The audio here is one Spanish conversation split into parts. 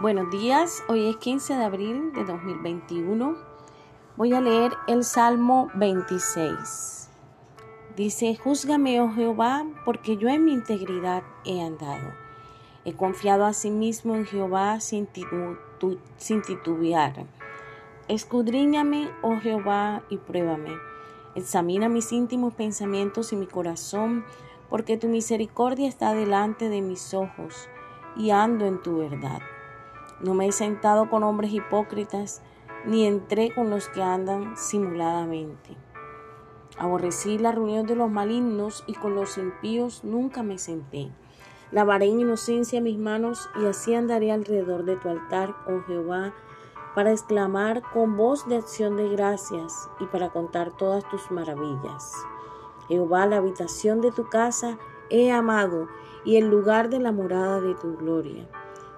Buenos días, hoy es 15 de abril de 2021. Voy a leer el Salmo 26. Dice, Júzgame, oh Jehová, porque yo en mi integridad he andado. He confiado a sí mismo en Jehová sin, titubear. Escudriñame, oh Jehová, y pruébame. Examina mis íntimos pensamientos y mi corazón, porque tu misericordia está delante de mis ojos, y ando en tu verdad. No me he sentado con hombres hipócritas, ni entré con los que andan simuladamente. Aborrecí la reunión de los malignos y con los impíos nunca me senté. Lavaré en inocencia mis manos y así andaré alrededor de tu altar, oh Jehová, para exclamar con voz de acción de gracias y para contar todas tus maravillas. Jehová, la habitación de tu casa he amado y el lugar de la morada de tu gloria.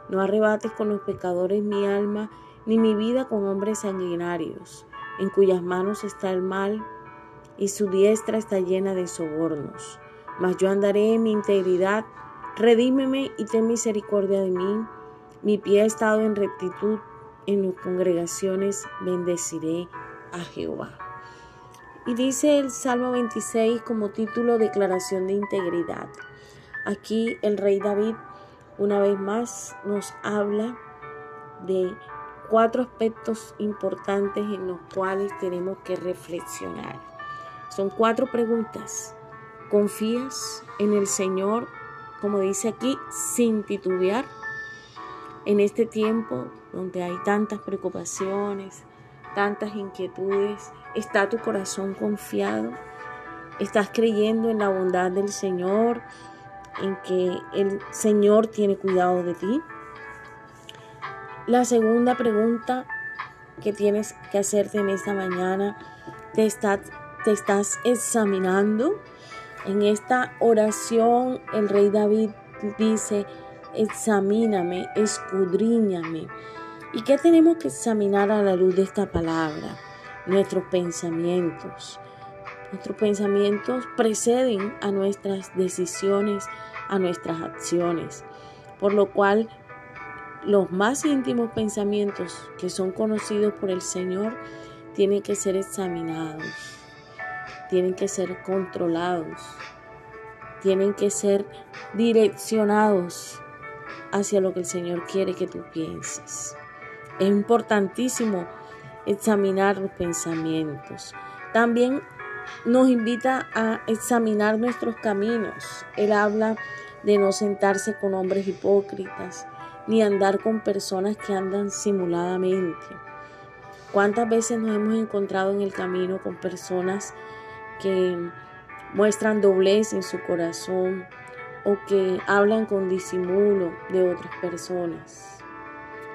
No arrebates con los pecadores mi alma, ni mi vida con hombres sanguinarios, en cuyas manos está el mal y su diestra está llena de sobornos. Mas yo andaré en mi integridad, redímeme y ten misericordia de mí. Mi pie ha estado en rectitud, en las congregaciones bendeciré a Jehová. Y dice el Salmo 26 como título Declaración de Integridad. Aquí el rey David una vez más nos habla de cuatro aspectos importantes en los cuales tenemos que reflexionar. Son cuatro preguntas. ¿Confías en el Señor, como dice aquí, sin titubear? En este tiempo donde hay tantas preocupaciones, tantas inquietudes, ¿está tu corazón confiado? ¿Estás creyendo en la bondad del Señor? En que el Señor tiene cuidado de ti. La segunda pregunta que tienes que hacerte en esta mañana, te, te estás examinando. En esta oración el rey David dice, examíname, escudriñame. ¿Y qué tenemos que examinar a la luz de esta palabra? Nuestros pensamientos, Nuestros pensamientos preceden a nuestras decisiones, a nuestras acciones, por lo cual los más íntimos pensamientos que son conocidos por el Señor tienen que ser examinados, tienen que ser controlados, tienen que ser direccionados hacia lo que el Señor quiere que tú pienses. Es importantísimo examinar los pensamientos. También nos invita a examinar nuestros caminos. Él habla de no sentarse con hombres hipócritas, ni andar con personas que andan simuladamente. ¿Cuántas veces nos hemos encontrado en el camino con personas que muestran doblez en su corazón o que hablan con disimulo de otras personas?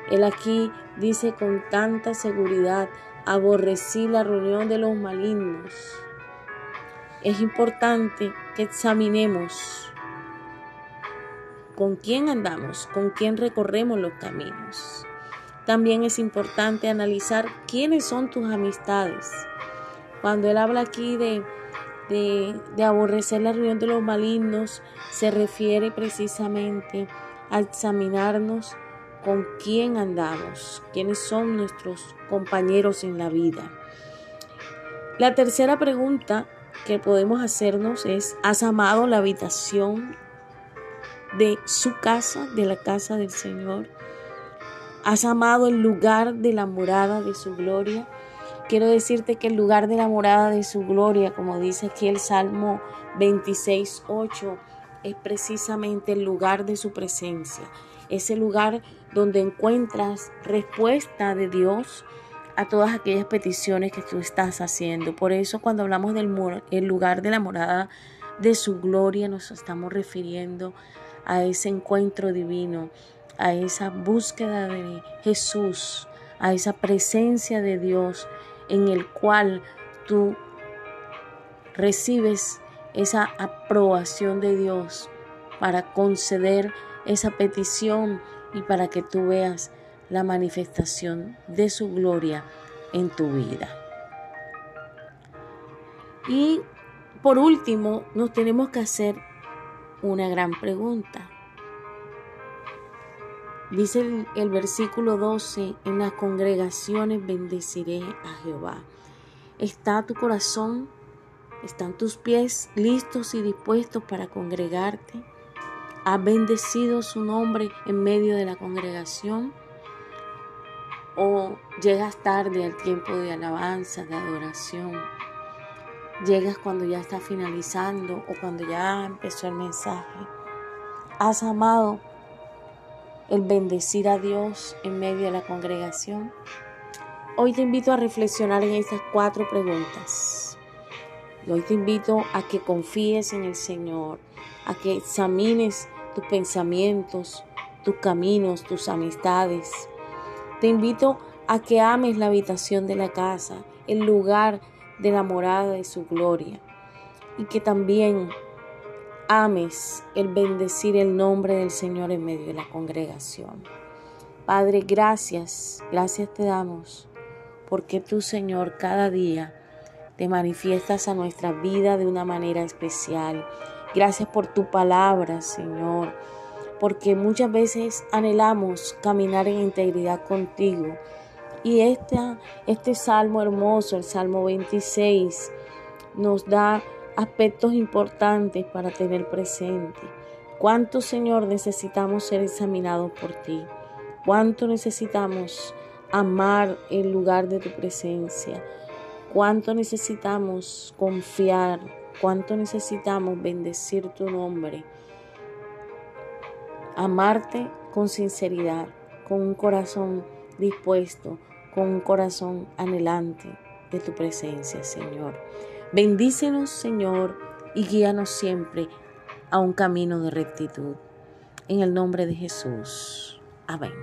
Él aquí dice con tanta seguridad, aborrecí la reunión de los malignos es importante que examinemos con quién andamos, con quién recorremos los caminos. También es importante analizar quiénes son tus amistades. Cuando él habla aquí de, de, aborrecer la reunión de los malignos, se refiere precisamente a examinarnos con quién andamos, quiénes son nuestros compañeros en la vida. La tercera pregunta que podemos hacernos es, ¿has amado la habitación de su casa, de la casa del Señor? ¿Has amado el lugar de la morada de su gloria? Quiero decirte que el lugar de la morada de su gloria, como dice aquí el Salmo 26, 8, es precisamente el lugar de su presencia. Es el lugar donde encuentras respuesta de Dios a todas aquellas peticiones que tú estás haciendo. Por eso cuando hablamos del el lugar de la morada de su gloria nos estamos refiriendo a ese encuentro divino, a esa búsqueda de Jesús, a esa presencia de Dios en el cual tú recibes esa aprobación de Dios para conceder esa petición y para que tú veas la manifestación de su gloria en tu vida. Y por último, nos tenemos que hacer una gran pregunta. Dice el, versículo 12, en las congregaciones bendeciré a Jehová. ¿Está tu corazón, están tus pies listos y dispuestos para congregarte? ¿Has bendecido su nombre en medio de la congregación? ¿O llegas tarde al tiempo de alabanza, de adoración? ¿Llegas cuando ya está finalizando o cuando ya empezó el mensaje? ¿Has amado el bendecir a Dios en medio de la congregación? Hoy te invito a reflexionar en estas cuatro preguntas. Hoy te invito a que confíes en el Señor, a que examines tus pensamientos, tus caminos, tus amistades. Te invito a que ames la habitación de la casa, el lugar de la morada de su gloria, y que también ames el bendecir el nombre del Señor en medio de la congregación. Padre, gracias, gracias te damos, porque tú, Señor, cada día te manifiestas a nuestra vida de una manera especial Gracias por tu palabra, Señor, porque muchas veces anhelamos caminar en integridad contigo. Y este, salmo hermoso, el Salmo 26, nos da aspectos importantes para tener presente. ¿Cuánto, Señor, necesitamos ser examinados por ti? ¿Cuánto necesitamos amar el lugar de tu presencia? ¿Cuánto necesitamos confiar cuánto necesitamos bendecir tu nombre, amarte con sinceridad, con un corazón dispuesto, con un corazón anhelante de tu presencia, Señor. Bendícenos, Señor, y guíanos siempre a un camino de rectitud. En el nombre de Jesús. Amén.